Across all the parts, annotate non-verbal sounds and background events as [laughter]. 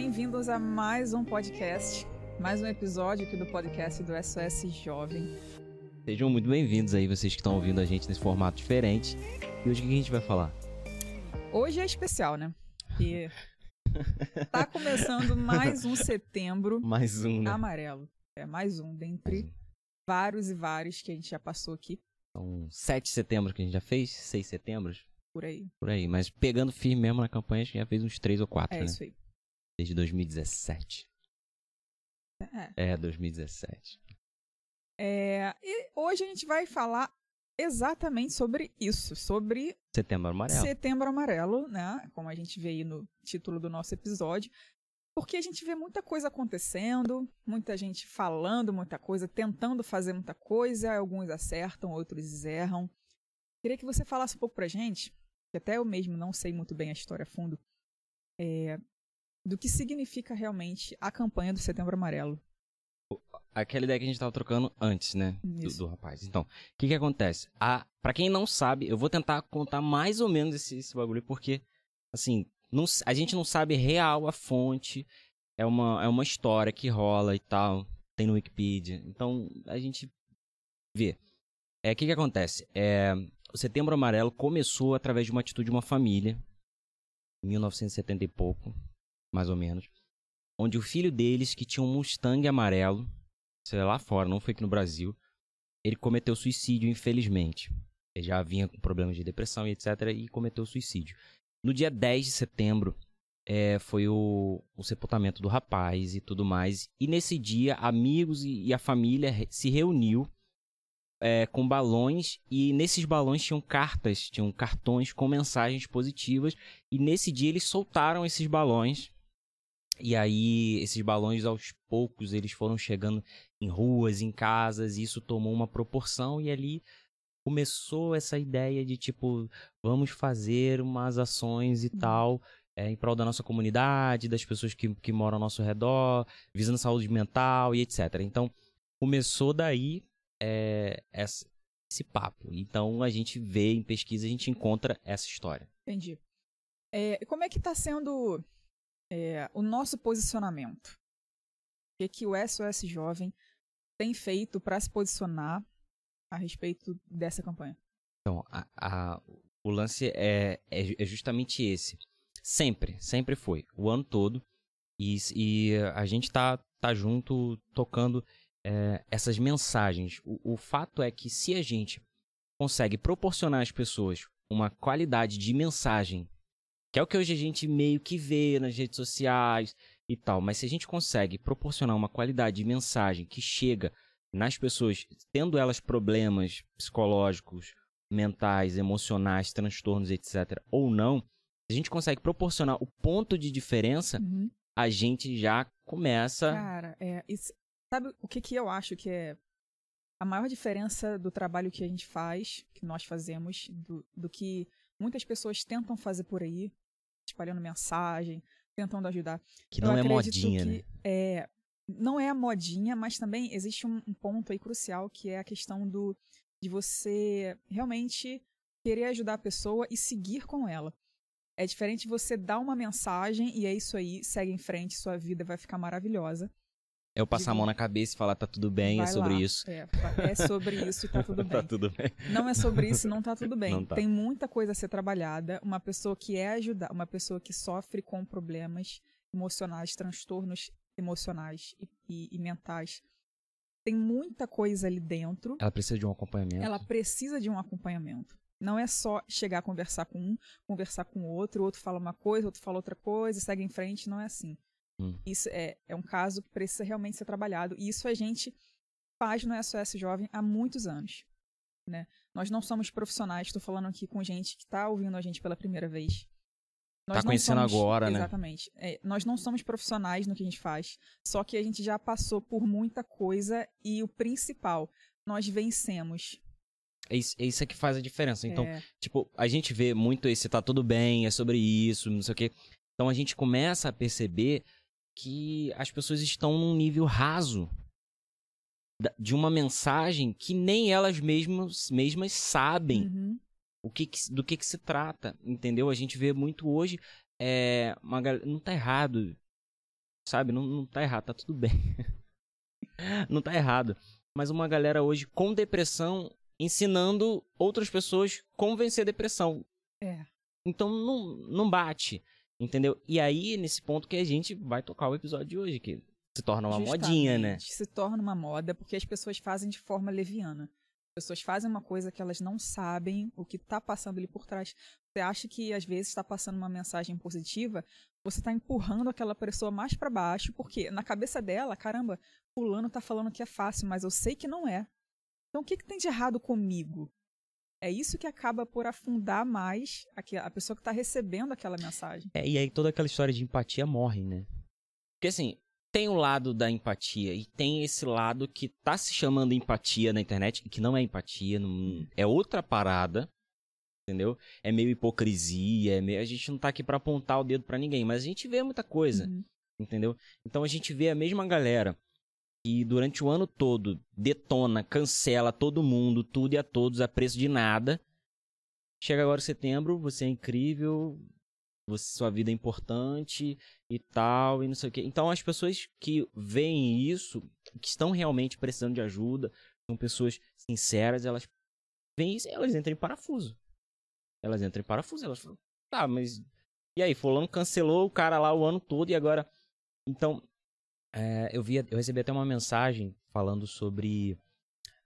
Bem-vindos a mais um podcast, mais um episódio aqui do podcast do SOS Jovem. Sejam muito bem-vindos aí, vocês que estão ouvindo a gente nesse formato diferente. E hoje o que a gente vai falar? Hoje é especial, né? Porque tá começando mais um setembro [laughs] Mais um, né? amarelo. É mais um, dentre vários e vários que a gente já passou aqui São 7 de setembro que a gente já fez, 6 setembros, por aí. por aí. Mas pegando firme mesmo na campanha, a gente já fez uns 3 ou 4, É né? isso aí. Desde 2017. É. É, 2017. É, e hoje a gente vai falar exatamente sobre isso, sobre Setembro amarelo. Setembro Amarelo, né? Como a gente vê aí no título do nosso episódio. Porque a gente vê muita coisa acontecendo, muita gente falando muita coisa, tentando fazer muita coisa, alguns acertam, outros erram. Queria que você falasse um pouco pra gente, que até eu mesmo não sei muito bem a história a fundo, é, do que significa realmente a campanha do Setembro Amarelo. Aquela ideia que a gente tava trocando antes, né? Do, do rapaz. Então, o que que acontece? A, pra quem não sabe, eu vou tentar contar mais ou menos esse, esse bagulho, porque, assim, não a gente não sabe real a fonte. É uma, é uma história que rola e tal. Tem no Wikipedia. Então, a gente vê. É, o que que acontece? É, o Setembro Amarelo começou através de uma atitude de uma família, em 1970 e pouco, mais ou menos, onde o filho deles, que tinha um Mustang amarelo, isso é lá fora, não foi aqui no Brasil, ele cometeu suicídio, infelizmente. Ele já vinha com problemas de depressão e etc. e cometeu suicídio. No dia 10 de setembro, é, foi o, o sepultamento do rapaz e tudo mais. E nesse dia, amigos e, e a família se reuniu é, com balões e nesses balões tinham cartas, tinham cartões com mensagens positivas. E nesse dia eles soltaram esses balões. E aí, esses balões, aos poucos, eles foram chegando em ruas, em casas, e isso tomou uma proporção, e ali começou essa ideia de tipo, vamos fazer umas ações e Uhum. tal, é, em prol da nossa comunidade, das pessoas que, que moram ao nosso redor, visando saúde mental e etc. Então, começou daí é, essa- esse papo. Então, a gente vê em pesquisa, a gente encontra essa história. Entendi. É, como é que está sendo é, o nosso posicionamento? O que, que o SOS Jovem tem feito para se posicionar a respeito dessa campanha? Então, a- a- o lance é, é, é justamente esse. Sempre, sempre foi. O ano todo. E, e a gente tá, tá junto tocando é, essas mensagens. O, o fato é que se a gente consegue proporcionar às pessoas uma qualidade de mensagem, que é o que hoje a gente meio que vê nas redes sociais e tal, mas se a gente consegue proporcionar uma qualidade de mensagem que chega nas pessoas, tendo elas problemas psicológicos, mentais, emocionais, transtornos, etc., ou não, se a gente consegue proporcionar o ponto de diferença, Uhum. a gente já começa. Cara, é, isso- sabe o que, que eu acho que é a maior diferença do trabalho que a gente faz, que nós fazemos, do, do que muitas pessoas tentam fazer por aí, espalhando mensagem, tentando ajudar. que Eu não é acredito modinha, que né? É, não é a modinha, mas também existe um, um ponto aí crucial que é a questão do de você realmente querer ajudar a pessoa e seguir com ela. É diferente você dar uma mensagem e é isso aí, segue em frente, sua vida vai ficar maravilhosa. Eu passar a digo- mão na cabeça e falar, tá tudo bem, é Vai sobre lá. isso. É, é sobre isso e tá [laughs] tudo tá bem. tudo bem. Não é sobre isso, não tá tudo [laughs] bem. Tá. Tem muita coisa a ser trabalhada. Uma pessoa que é ajudar, uma pessoa que sofre com problemas emocionais, transtornos emocionais e, e- e mentais. Tem muita coisa ali dentro. Ela precisa de um acompanhamento. Ela precisa de um acompanhamento. Não é só chegar a conversar com um, conversar com o outro, o outro fala uma coisa, o outro fala outra coisa, segue em frente, não é assim. Hum. Isso é, é um caso que precisa realmente ser trabalhado. E isso a gente faz no SOS Jovem há muitos anos. Né? Nós não somos profissionais, estou falando aqui com gente que está ouvindo a gente pela primeira vez. Nós Tá não conhecendo somos- agora, né? Exatamente. É, nós não somos profissionais no que a gente faz, só que a gente já passou por muita coisa e o principal, nós vencemos. É isso, é isso que faz a diferença. Então, É, tipo, a gente vê muito esse tá tudo bem, é sobre isso, não sei o quê. Então a gente começa a perceber que as pessoas estão num nível raso de uma mensagem que nem elas mesmas, mesmas sabem uhum, o que, que- do que, que se trata, entendeu? A gente vê muito hoje, é, uma gal- não tá errado sabe? Não, não tá errado, tá tudo bem. [laughs] não tá errado. Mas uma galera hoje com depressão ensinando outras pessoas como vencer a depressão. É. Então não, não bate, entendeu? E aí, nesse ponto que a gente vai tocar o episódio de hoje, que se torna uma Justamente, modinha, né? Se torna uma moda porque as pessoas fazem de forma leviana. As pessoas fazem uma coisa que elas não sabem o que está passando ali por trás. Você acha que às vezes está passando uma mensagem positiva, você está empurrando aquela pessoa mais para baixo, porque na cabeça dela, caramba, fulano tá falando que é fácil, mas eu sei que não é. Então o que, que tem de errado comigo? É isso que acaba por afundar mais a, pessoa que está recebendo aquela mensagem. É, e aí toda aquela história de empatia morre, né? Porque assim, tem o lado da empatia e tem esse lado que tá se chamando empatia na internet, que não é empatia, não, é outra parada, entendeu? É meio hipocrisia, é meio, a gente não tá aqui para apontar o dedo para ninguém, mas a gente vê muita coisa, Uhum. entendeu? Então a gente vê a mesma galera durante o ano todo detona, cancela todo mundo, tudo e a todos a preço de nada. Chega agora setembro, você é incrível, você, sua vida é importante e tal, e não sei o quê. Então as pessoas que veem isso, que estão realmente precisando de ajuda, são pessoas sinceras, elas veem isso elas entram em parafuso. Elas entram em parafuso, elas falam, tá, mas e aí, fulano cancelou o cara lá o ano todo e agora... Então, é, eu, vi, eu recebi até uma mensagem falando sobre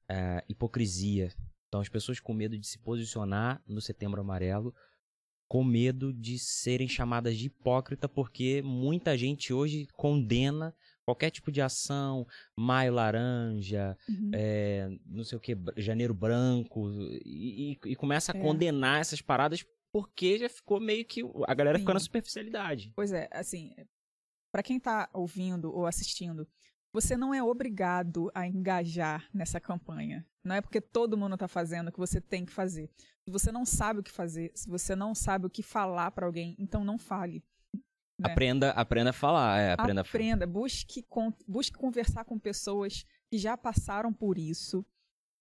é, hipocrisia. Então, as pessoas com medo de se posicionar no Setembro Amarelo, com medo de serem chamadas de hipócrita, porque muita gente hoje condena qualquer tipo de ação, maio laranja, Uhum. é, não sei o que, janeiro branco, e, e- começa a É. condenar essas paradas porque já ficou meio que. A galera ficou na Sim. superficialidade. Pois é, assim, para quem tá ouvindo ou assistindo, você não é obrigado a engajar nessa campanha. Não é porque todo mundo tá fazendo que você tem que fazer. Se você não sabe o que fazer, se você não sabe o que falar para alguém, então não fale. né? Aprenda, aprenda a falar. É, aprenda a falar. Aprenda, busque, con- busque conversar com pessoas que já passaram por isso,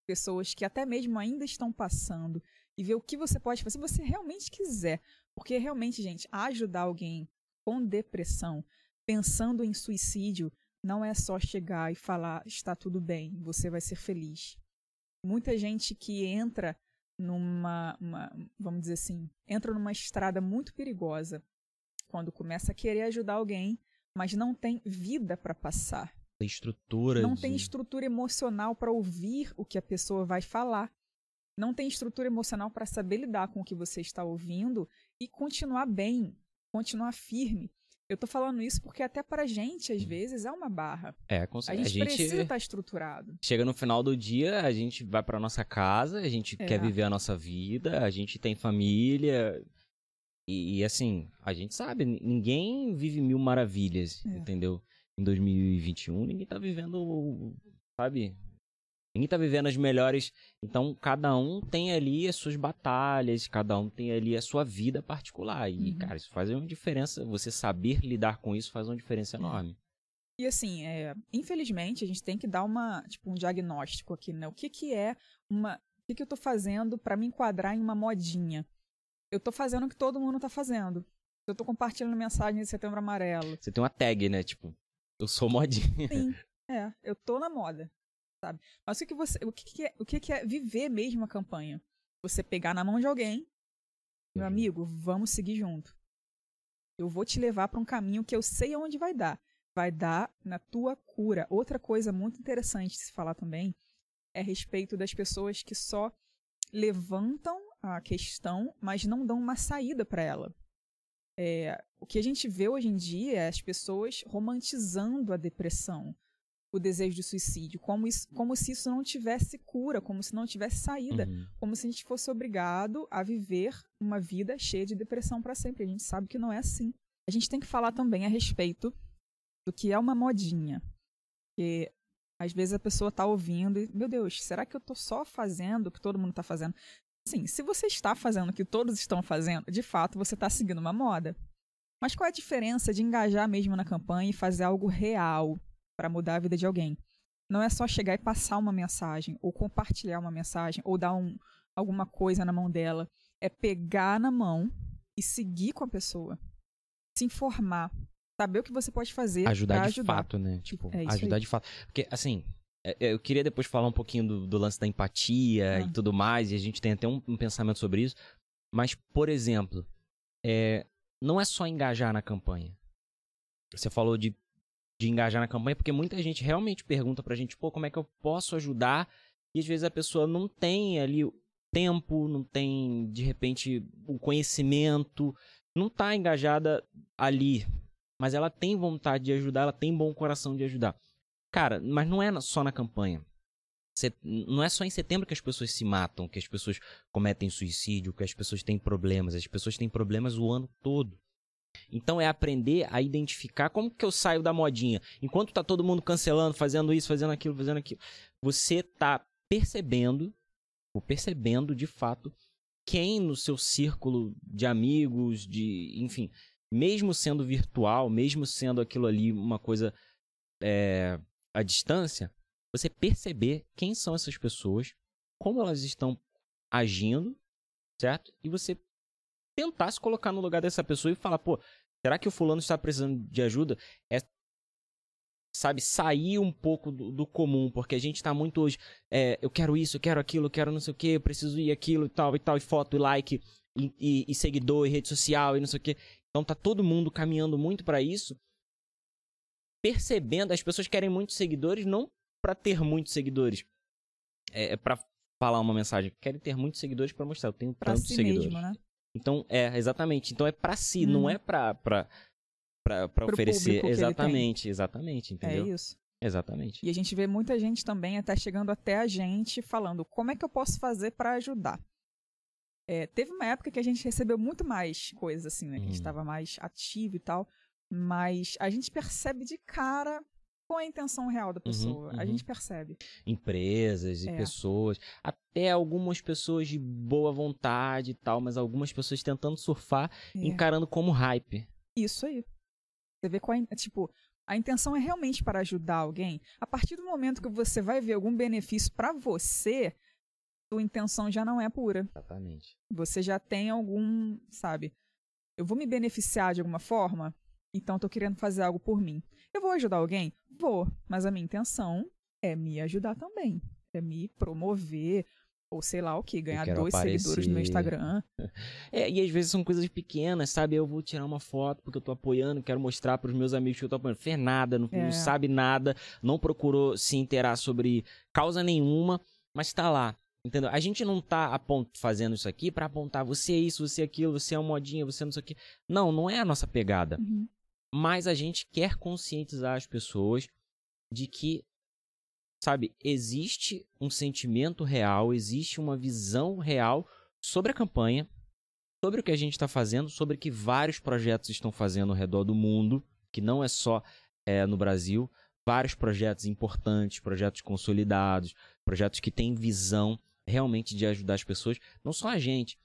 pessoas que até mesmo ainda estão passando, e ver o que você pode fazer se você realmente quiser. Porque realmente, gente, ajudar alguém com depressão, pensando em suicídio, não é só chegar e falar está tudo bem, você vai ser feliz. Muita gente que entra numa, uma- vamos dizer assim, entra numa estrada muito perigosa quando começa a querer ajudar alguém, mas não tem vida para passar. Estrutura. Não de- tem estrutura emocional para ouvir o que a pessoa vai falar. Não tem estrutura emocional para saber lidar com o que você está ouvindo e continuar bem, continuar firme. Eu tô falando isso porque até pra gente, às vezes, é uma barra. É, com A certeza. gente, precisa estar estruturado. chega no final do dia, a gente vai pra nossa casa, a gente É. quer viver a nossa vida, a gente tem família. E, e, assim, a gente sabe, ninguém vive mil maravilhas, É. entendeu? Em 2021, ninguém tá vivendo, sabe? Ninguém tá vivendo as melhores. Então, cada um tem ali as suas batalhas, cada um tem ali a sua vida particular. E, Uhum. cara, isso faz uma diferença. Você saber lidar com isso faz uma diferença enorme. E assim, é, infelizmente, a gente tem que dar uma, tipo, um diagnóstico aqui, né? O que que é uma... O que que eu tô fazendo para me enquadrar em uma modinha? Eu tô fazendo o que todo mundo tá fazendo. Eu tô compartilhando mensagem de setembro amarelo. Você tem uma tag, né? Tipo, eu sou modinha. Sim, [laughs] é, eu tô na moda, sabe? Mas o que, que você, o que, que é, o que, que é viver mesmo a campanha? Você pegar na mão de alguém, meu Uhum. amigo, vamos seguir junto. Eu vou te levar para um caminho que eu sei aonde vai dar. Vai dar na tua cura. Outra coisa muito interessante de se falar também é a respeito das pessoas que só levantam a questão, mas não dão uma saída para ela. É, o que a gente vê hoje em dia é as pessoas romantizando a depressão, o desejo de suicídio, como, isso, como se isso não tivesse cura, como se não tivesse saída, Uhum. como se a gente fosse obrigado a viver uma vida cheia de depressão para sempre. A gente sabe que não é assim. A gente tem que falar também a respeito do que é uma modinha. Porque às vezes a pessoa tá ouvindo e, meu Deus, será que eu tô só fazendo o que todo mundo tá fazendo? Sim, se você está fazendo o que todos estão fazendo, de fato você está seguindo uma moda. Mas qual é a diferença de engajar mesmo na campanha e fazer algo real para mudar a vida de alguém? Não é só chegar e passar uma mensagem, ou compartilhar uma mensagem, ou dar um, alguma coisa na mão dela. É pegar na mão e seguir com a pessoa. Se informar. saber o que você pode fazer ajudar de ajudar. fato, né? Tipo, É ajudar aí. de fato. Porque, assim, é, eu queria depois falar um pouquinho do, do lance da empatia Ah. e tudo mais, e a gente tem até um, um pensamento sobre isso. Mas, por exemplo, é, não é só engajar na campanha. Você falou de, de engajar na campanha, porque muita gente realmente pergunta pra gente, pô, como é que eu posso ajudar? E às vezes a pessoa não tem ali o tempo, não tem, de repente, o conhecimento, não tá engajada ali, mas ela tem vontade de ajudar, ela tem bom coração de ajudar. Cara, mas não é só na campanha. Não é só em setembro que as pessoas se matam, que as pessoas cometem suicídio, que as pessoas têm problemas. As pessoas têm problemas o ano todo. Então é aprender a identificar como que eu saio da modinha. Enquanto tá todo mundo cancelando, fazendo isso, fazendo aquilo, fazendo aquilo, você tá percebendo, ou percebendo de fato, quem no seu círculo de amigos, de, enfim, mesmo sendo virtual, mesmo sendo aquilo ali uma coisa é, à distância, você perceber quem são essas pessoas, como elas estão agindo, certo? E você tentar se colocar no lugar dessa pessoa e falar, pô, será que o fulano está precisando de ajuda? É, sabe, sair um pouco do, do comum, porque a gente tá muito hoje, é, eu quero isso, eu quero aquilo, eu quero não sei o que, eu preciso ir aquilo e tal e tal, e foto, e like, e, e- e seguidor, e rede social, e não sei o que. Então tá todo mundo caminhando muito pra isso, percebendo, as pessoas querem muitos seguidores, não pra ter muitos seguidores, é, é para falar uma mensagem, querem ter muitos seguidores pra mostrar, eu tenho Pra tantos si seguidores. mesmo, né? Então, é, exatamente. Então é pra si, não Uhum. é pra, pra, pra, pra Pro oferecer. Exatamente, exatamente, entendeu? É isso. Exatamente. E a gente vê muita gente também até chegando até a gente falando como é que eu posso fazer pra ajudar. É, teve uma época que a gente recebeu muito mais coisas assim, né? Que a gente Hum. estava mais ativo e tal. Mas a gente percebe de cara qual é a intenção real da pessoa. A uhum. gente percebe. Empresas e É. pessoas, até algumas pessoas de boa vontade e tal, mas algumas pessoas tentando surfar, É. encarando como hype. Isso aí. Você vê qual é, tipo, a intenção é realmente para ajudar alguém. A partir do momento que você vai ver algum benefício para você, sua intenção já não é pura. Exatamente. Você já tem algum, sabe? Eu vou me beneficiar de alguma forma, então tô querendo fazer algo por mim. Eu vou ajudar alguém? Vou, mas a minha intenção é me ajudar também, é me promover ou sei lá o que, ganhar dois seguidores no meu aparecer. Instagram. [laughs] É, e às vezes são coisas pequenas, sabe? Eu vou tirar uma foto porque eu tô apoiando, quero mostrar pros meus amigos que eu tô apoiando. Fez nada, não, É. não sabe nada, não procurou se inteirar sobre causa nenhuma, mas tá lá. Entendeu? A gente não tá apont- fazendo isso aqui pra apontar você é isso, você é aquilo, você é uma modinha, você não sei o quê. Não, não é a nossa pegada. Uhum. Mas a gente quer conscientizar as pessoas de que, sabe, existe um sentimento real, existe uma visão real sobre a campanha, sobre o que a gente está fazendo, sobre o que vários projetos estão fazendo ao redor do mundo, que não é só é, no Brasil, vários projetos importantes, projetos consolidados, projetos que têm visão realmente de ajudar as pessoas, não só a gente,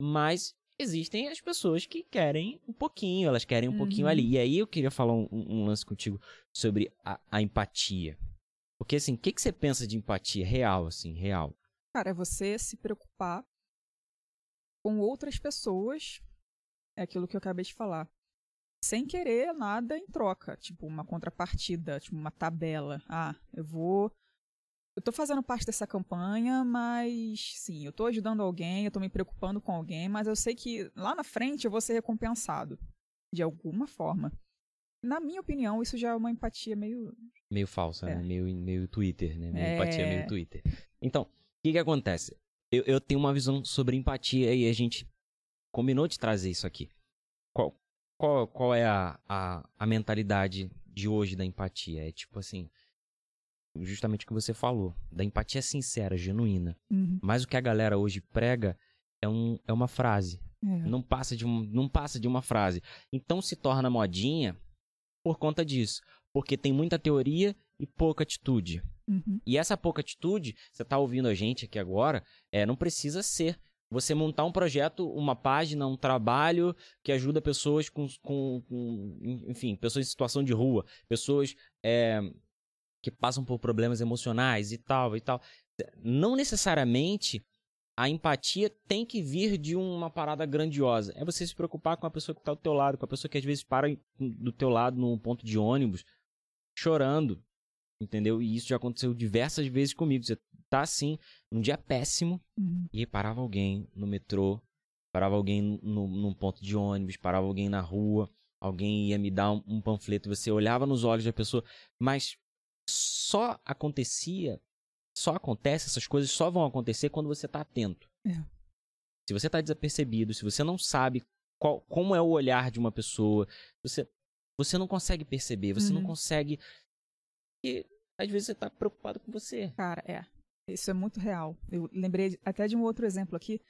mas existem as pessoas que querem um pouquinho, elas querem um pouquinho Uhum. ali. E aí eu queria falar um, um lance contigo sobre a, a empatia. Porque assim, o que, que você pensa de empatia real, assim, real? Cara, é você se preocupar com outras pessoas. É aquilo que eu acabei de falar. Sem querer nada em troca. Tipo, uma contrapartida, tipo, uma tabela. Ah, eu vou. Eu tô fazendo parte dessa campanha, mas sim, eu tô ajudando alguém, eu tô me preocupando com alguém, mas eu sei que lá na frente eu vou ser recompensado. De alguma forma. Na minha opinião, isso já é uma empatia meio. Meio falsa, É. né? Meio, meio Twitter, né? Meio É. empatia, meio Twitter. Então, o que que acontece? Eu, eu tenho uma visão sobre empatia e a gente combinou de trazer isso aqui. Qual, qual, qual é a, a, a mentalidade de hoje da empatia? É tipo assim, justamente o que você falou, da empatia sincera, genuína. Uhum. Mas o que a galera hoje prega é, um, é uma frase. É. Não passa, de um, não passa de uma frase. Então se torna modinha por conta disso. Porque tem muita teoria e pouca atitude. Uhum. E essa pouca atitude, você tá ouvindo a gente aqui agora, é, não precisa ser você montar um projeto, uma página, um trabalho que ajuda pessoas com, com, com enfim, pessoas em situação de rua, pessoas é, que passam por problemas emocionais e tal e tal. Não necessariamente a empatia tem que vir de uma parada grandiosa. É você se preocupar com a pessoa que tá do teu lado, com a pessoa que às vezes para do teu lado num ponto de ônibus, chorando, entendeu? E isso já aconteceu diversas vezes comigo. Você tá assim, num dia péssimo, Uhum. e parava alguém no metrô, parava alguém no, num ponto de ônibus, parava alguém na rua, alguém ia me dar um, um panfleto, você olhava nos olhos da pessoa, mas só acontecia, só acontece, essas coisas só vão acontecer quando você tá atento. É. Se você tá desapercebido, se você não sabe qual, como é o olhar de uma pessoa, você, você não consegue perceber, você não Uhum. consegue. E às vezes você tá preocupado com você. Cara, é. Isso é muito real. Eu lembrei até de um outro exemplo aqui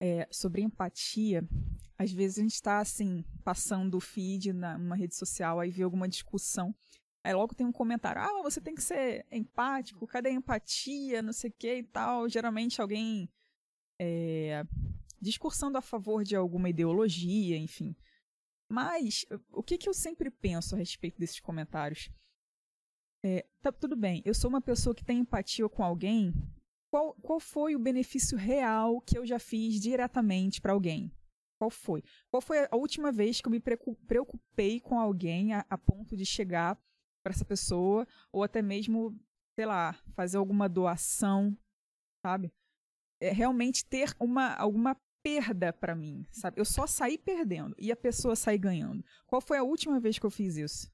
é, sobre empatia. Às vezes a gente está assim, passando o feed numa rede social, aí vê alguma discussão. Aí logo tem um comentário: ah, você tem que ser empático, cadê a empatia, não sei o que e tal. Geralmente alguém é, discursando a favor de alguma ideologia, enfim. Mas o que, que eu sempre penso a respeito desses comentários? É, tá tudo bem, eu sou uma pessoa que tem empatia com alguém. Qual, qual foi o benefício real que eu já fiz diretamente para alguém? Qual foi? Qual foi a última vez que eu me preocupei com alguém a, a ponto de chegar para essa pessoa ou até mesmo, sei lá, fazer alguma doação, sabe? É realmente ter uma alguma perda para mim, sabe? Eu só saí perdendo e a pessoa sair ganhando. Qual foi a última vez que eu fiz isso?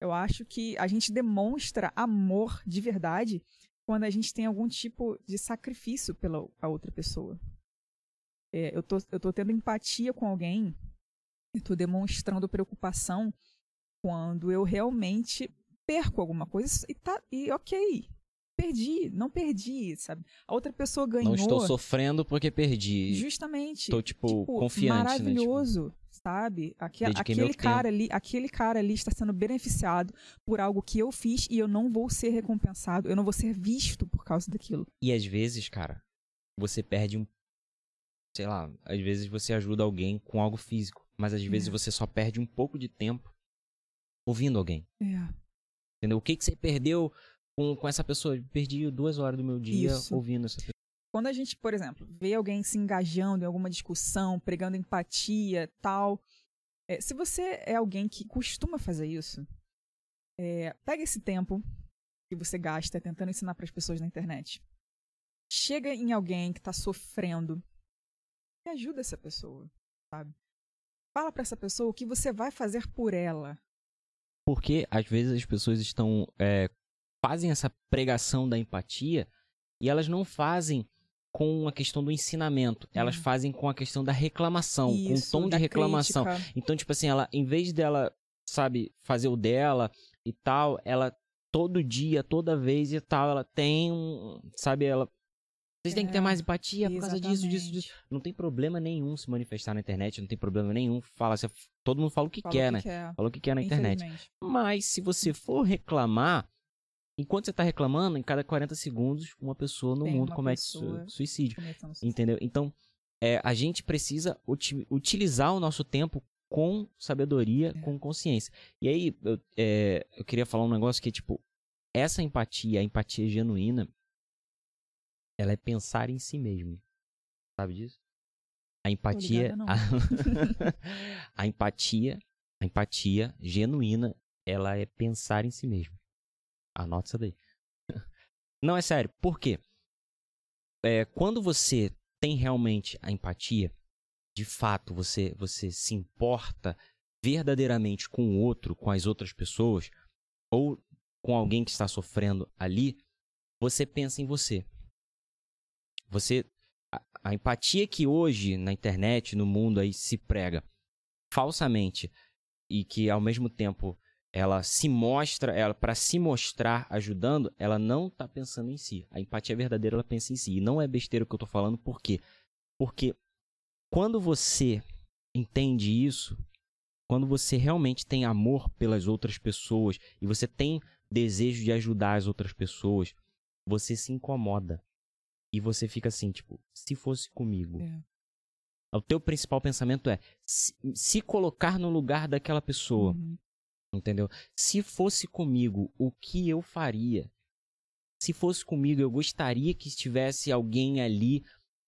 Eu acho que a gente demonstra amor de verdade quando a gente tem algum tipo de sacrifício pela a outra pessoa. É, eu, tô, eu tô tendo empatia com alguém, eu tô demonstrando preocupação quando eu realmente perco alguma coisa e tá e ok, perdi, não perdi, sabe? A outra pessoa ganhou. Não estou sofrendo porque perdi. Justamente. Estou, tipo, confiante, né? Tipo, Maravilhoso, sabe? Aquele meu cara ali, aquele cara ali está sendo beneficiado por algo que eu fiz e eu não vou ser recompensado, eu não vou ser visto por causa daquilo. E às vezes, cara, você perde um. Sei lá, às vezes você ajuda alguém com algo físico, mas às vezes É. você só perde um pouco de tempo ouvindo alguém. É. Entendeu? O que, que você perdeu com, com essa pessoa? Perdi duas horas do meu dia Isso. ouvindo essa pessoa. Quando a gente, por exemplo, vê alguém se engajando em alguma discussão, pregando empatia, tal, é, se você é alguém que costuma fazer isso, é, pega esse tempo que você gasta tentando ensinar para as pessoas na internet. Chega em alguém que está sofrendo e ajuda essa pessoa, sabe? Fala para essa pessoa o que você vai fazer por ela. Porque às vezes as pessoas estão. é, fazem essa pregação da empatia e elas não fazem com a questão do ensinamento. Elas Hum. fazem com a questão da reclamação, Isso, com um tom de reclamação. crítica. Então, tipo assim, ela, em vez dela, sabe, fazer o dela e tal, ela todo dia, toda vez e tal, ela tem um. Sabe, ela. Vocês têm que ter É, mais empatia por causa disso, disso, disso. Não tem problema nenhum se manifestar na internet, não tem problema nenhum. Fala, você- todo mundo fala o que Fala quer, o né? que quer, Fala o que quer na internet. Mas se você for reclamar, enquanto você tá reclamando, em cada 40 segundos, uma pessoa no Tem mundo comete su- suicídio. Suicídio. Entendeu? Então, é, a gente precisa uti- utilizar o nosso tempo com sabedoria, É. com consciência. E aí, eu, é, eu queria falar um negócio que, tipo, essa empatia, a empatia genuína, ela é pensar em si mesmo. Sabe disso? A empatia. ligada. A, [laughs] a empatia, a empatia genuína, ela é pensar em si mesmo. Anota isso daí. [laughs] Não, é sério. Por quê? É, quando você tem realmente a empatia, de fato você, você se importa verdadeiramente com o outro, com as outras pessoas, ou com alguém que está sofrendo ali, você pensa em você. Você. A, a empatia que hoje na internet, no mundo aí se prega falsamente e que ao mesmo tempo ela se mostra, ela para se mostrar ajudando, ela não tá pensando em si. A empatia verdadeira ela pensa em si. E não é besteira o que eu tô falando, por quê? Porque quando você entende isso, quando você realmente tem amor pelas outras pessoas e você tem desejo de ajudar as outras pessoas, você se incomoda. E você fica assim, tipo, se fosse comigo. É. O teu principal pensamento é se, se colocar no lugar daquela pessoa. Uhum. Entendeu? Se fosse comigo, o que eu faria? Se fosse comigo, eu gostaria que estivesse alguém ali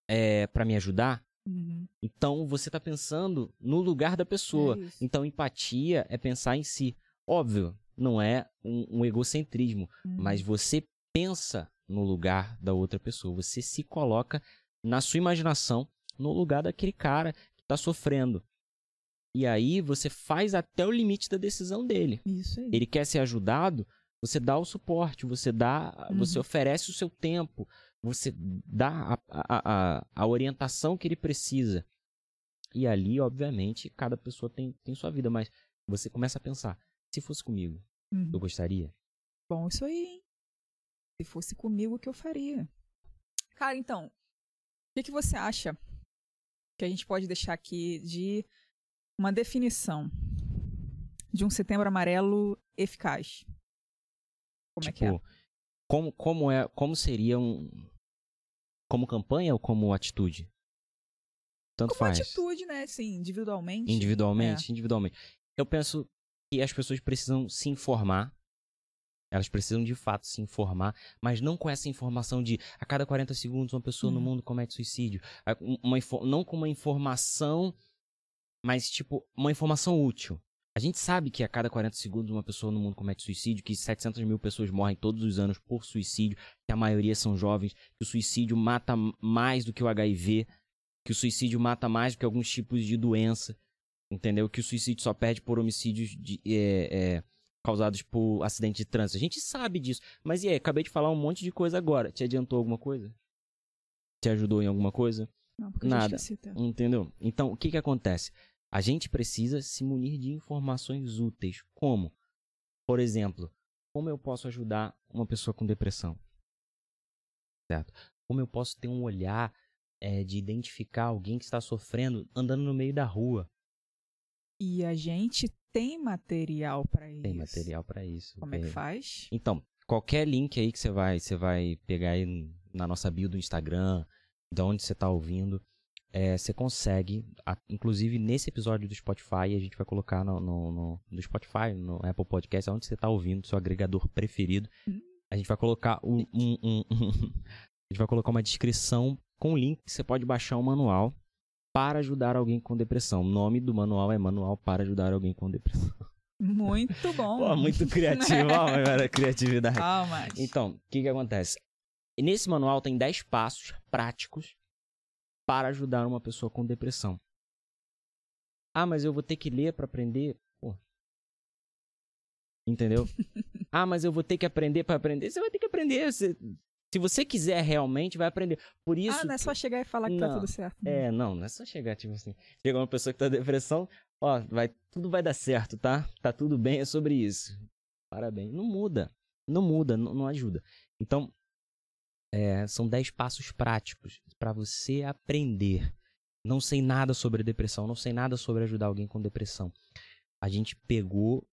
é, para me ajudar, Uhum. então você tá pensando no lugar da pessoa. É então empatia é pensar em si. Óbvio, não é um, um egocentrismo, Uhum. mas você pensa no lugar da outra pessoa. Você se coloca na sua imaginação no lugar daquele cara que tá sofrendo. E aí você faz até o limite da decisão dele. Isso aí. Ele quer ser ajudado, você dá o suporte, você dá, Uhum. você oferece o seu tempo, você dá a, a, a, a orientação que ele precisa. E ali, obviamente, cada pessoa tem, tem sua vida, mas você começa a pensar: se fosse comigo, Uhum. eu gostaria? Bom, isso aí, hein? Se fosse comigo, o que eu faria? Cara, então, o que, que você acha que a gente pode deixar aqui de uma definição de um setembro amarelo eficaz? Como é que é? tipo, como, como é, como seria um. Como campanha ou como atitude? Tanto Como faz. atitude, né? Assim, individualmente. Individualmente, individualmente. Eu penso que as pessoas precisam se informar. Elas precisam de fato se informar, mas não com essa informação de a cada 40 segundos uma pessoa no Uhum. mundo comete suicídio. Um- Uma, não com uma informação, mas tipo, uma informação útil. A gente sabe que a cada 40 segundos uma pessoa no mundo comete suicídio, que 700 mil pessoas morrem todos os anos por suicídio, que a maioria são jovens, que o suicídio mata mais do que o HIV, que o suicídio mata mais do que alguns tipos de doença, entendeu? Que o suicídio só perde por homicídios de- é, é, causados por acidente de trânsito. A gente sabe disso. Mas e aí, acabei de falar um monte de coisa agora. Te adiantou alguma coisa? Te ajudou em alguma coisa? Não, porque eu Nada. esqueci até. Entendeu? Então, o que que acontece? A gente precisa se munir de informações úteis. Como? Por exemplo, como eu posso ajudar uma pessoa com depressão? Certo? Como eu posso ter um olhar eh, de identificar alguém que está sofrendo andando no meio da rua? E a gente tem material pra isso. Tem material para isso. Como é que tem. faz? Então, qualquer link aí que você vai, você vai pegar aí na nossa bio do Instagram, de onde você está ouvindo, é, você consegue, a- inclusive nesse episódio do Spotify, a gente vai colocar no, no, no- no Spotify, no Apple Podcast, onde você está ouvindo, seu agregador preferido. Hum. A gente vai colocar um, um- um- [laughs] a gente vai colocar uma descrição com link que você pode baixar o manual para ajudar alguém com depressão. O nome do manual é Manual para ajudar alguém com depressão. Muito [laughs] bom. Pô, muito criativo, [laughs] ó, criatividade. Calma. Então, o que que acontece? Nesse manual tem 10 passos práticos para ajudar uma pessoa com depressão. Ah, mas eu vou ter que ler para aprender? Pô. Entendeu? [laughs] ah, mas eu vou ter que aprender para aprender? Você vai ter que aprender. Você- Se você quiser realmente, vai aprender. Por isso ah, não é só chegar e falar que tá Não. tudo certo. é, não, não é só chegar, tipo assim. Chega uma pessoa que tá depressão, ó, vai, tudo vai dar certo, tá? Tá tudo bem, é sobre isso. Parabéns. Não muda. Não muda, não, não ajuda. Então, é, são 10 passos práticos pra você aprender. Não sei nada sobre depressão, não sei nada sobre ajudar alguém com depressão. A gente pegou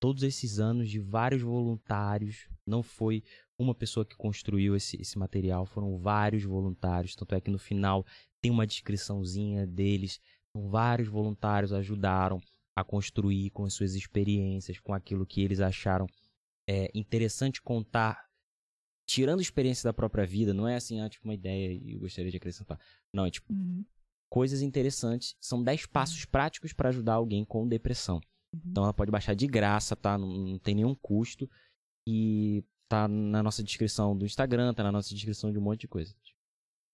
todos esses anos de vários voluntários, não foi uma pessoa que construiu esse, esse material, foram vários voluntários, tanto é que no final tem uma descriçãozinha deles. Então, vários voluntários ajudaram a construir com as suas experiências, com aquilo que eles acharam é, interessante contar, tirando experiência da própria vida, não é assim, ah, tipo, uma ideia e eu gostaria de acrescentar. Não, é tipo, Uhum. coisas interessantes. São 10 passos práticos para ajudar alguém com depressão. Então ela pode baixar de graça, tá? Não, não tem nenhum custo. E tá na nossa descrição do Instagram, tá na nossa descrição de um monte de coisa.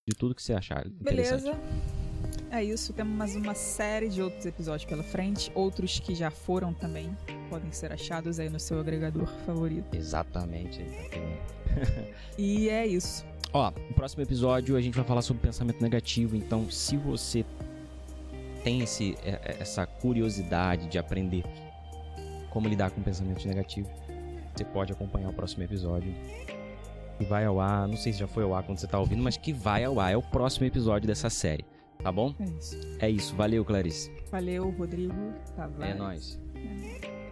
De tudo que você achar. Beleza. É isso. Temos mais uma série de outros episódios pela frente. Outros que já foram também podem ser achados aí no seu agregador favorito. Exatamente, exatamente. [laughs] E é isso. Ó, no próximo episódio a gente vai falar sobre pensamento negativo. Então, se você tem esse, é- é- essa curiosidade de aprender como lidar com pensamentos negativos, você pode acompanhar o próximo episódio. Que vai ao ar, não sei se já foi ao ar quando você tá ouvindo, mas que vai ao ar. É o próximo episódio dessa série, tá bom? É isso. É isso, valeu, Clarice. Valeu, Rodrigo. Tavares. É nóis. É nóis.